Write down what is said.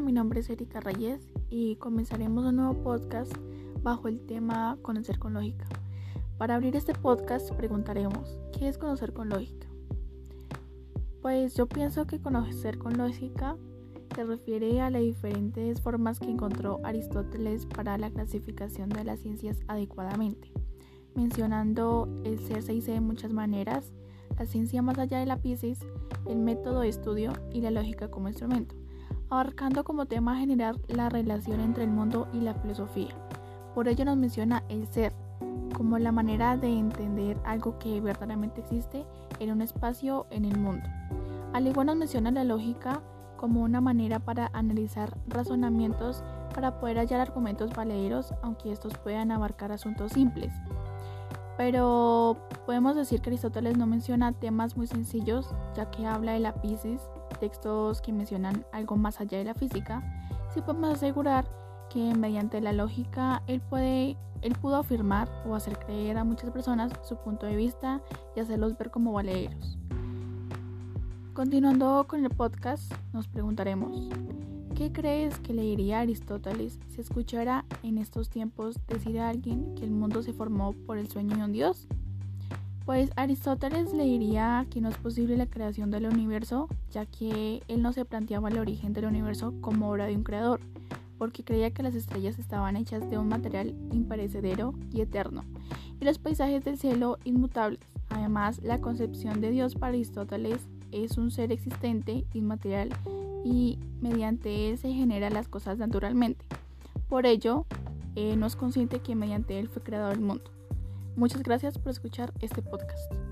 mi nombre es Erika Reyes y comenzaremos un nuevo podcast bajo el tema Conocer con lógica. Para abrir este podcast preguntaremos, ¿qué es conocer con lógica? Pues yo pienso que conocer con lógica se refiere a las diferentes formas que encontró Aristóteles para la clasificación de las ciencias adecuadamente, mencionando el ser se dice de muchas maneras, la ciencia más allá de la piscis, el método de estudio y la lógica como instrumento abarcando como tema general la relación entre el mundo y la filosofía. Por ello nos menciona el ser como la manera de entender algo que verdaderamente existe en un espacio en el mundo. Al igual nos menciona la lógica como una manera para analizar razonamientos para poder hallar argumentos valederos, aunque estos puedan abarcar asuntos simples. Pero podemos decir que Aristóteles no menciona temas muy sencillos, ya que habla de la piscis, textos que mencionan algo más allá de la física, sí podemos asegurar que mediante la lógica él, puede, él pudo afirmar o hacer creer a muchas personas su punto de vista y hacerlos ver como valederos. Continuando con el podcast, nos preguntaremos, ¿qué crees que le diría Aristóteles si escuchara en estos tiempos decir a alguien que el mundo se formó por el sueño de un dios? Pues Aristóteles le diría que no es posible la creación del universo, ya que él no se planteaba el origen del universo como obra de un creador, porque creía que las estrellas estaban hechas de un material imperecedero y eterno, y los paisajes del cielo inmutables. Además, la concepción de Dios para Aristóteles es un ser existente, inmaterial, y mediante él se generan las cosas naturalmente. Por ello, no es consciente que mediante él fue creado el mundo. Muchas gracias por escuchar este podcast.